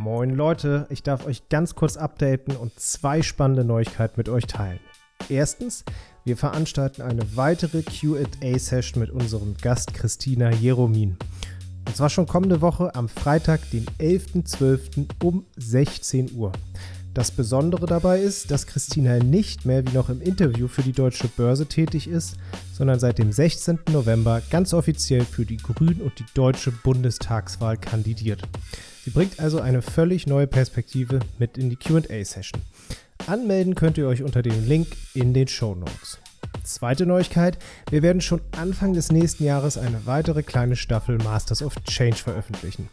Moin Leute, ich darf euch ganz kurz updaten und zwei spannende Neuigkeiten mit euch teilen. Erstens, wir veranstalten eine weitere QA-Session mit unserem Gast Christina Jeromin. Und zwar schon kommende Woche am Freitag, den 11.12. um 16 Uhr. Das Besondere dabei ist, dass Christina nicht mehr wie noch im Interview für die Deutsche Börse tätig ist, sondern seit dem 16. November ganz offiziell für die Grünen und die Deutsche Bundestagswahl kandidiert. Sie bringt also eine völlig neue Perspektive mit in die QA-Session. Anmelden könnt ihr euch unter dem Link in den Show Notes. Zweite Neuigkeit, wir werden schon Anfang des nächsten Jahres eine weitere kleine Staffel Masters of Change veröffentlichen.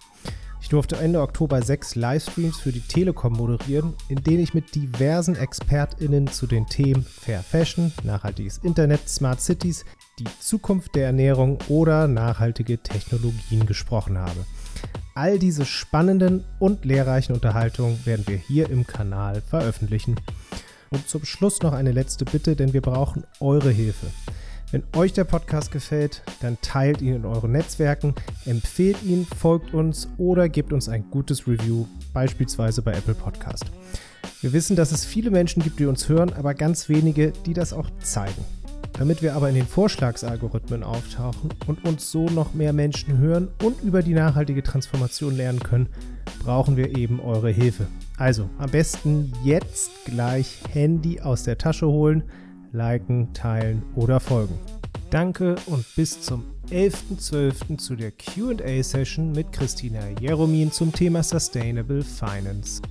Ich durfte Ende Oktober sechs Livestreams für die Telekom moderieren, in denen ich mit diversen ExpertInnen zu den Themen Fair Fashion, nachhaltiges Internet, Smart Cities, die Zukunft der Ernährung oder nachhaltige Technologien gesprochen habe. All diese spannenden und lehrreichen Unterhaltungen werden wir hier im Kanal veröffentlichen. Und zum Schluss noch eine letzte Bitte, denn wir brauchen eure Hilfe. Wenn euch der Podcast gefällt, dann teilt ihn in euren Netzwerken, empfehlt ihn, folgt uns oder gebt uns ein gutes Review, beispielsweise bei Apple Podcast. Wir wissen, dass es viele Menschen gibt, die uns hören, aber ganz wenige, die das auch zeigen. Damit wir aber in den Vorschlagsalgorithmen auftauchen und uns so noch mehr Menschen hören und über die nachhaltige Transformation lernen können, brauchen wir eben eure Hilfe. Also am besten jetzt gleich Handy aus der Tasche holen, liken, teilen oder folgen. Danke und bis zum 11.12. zu der QA-Session mit Christina Jeromin zum Thema Sustainable Finance.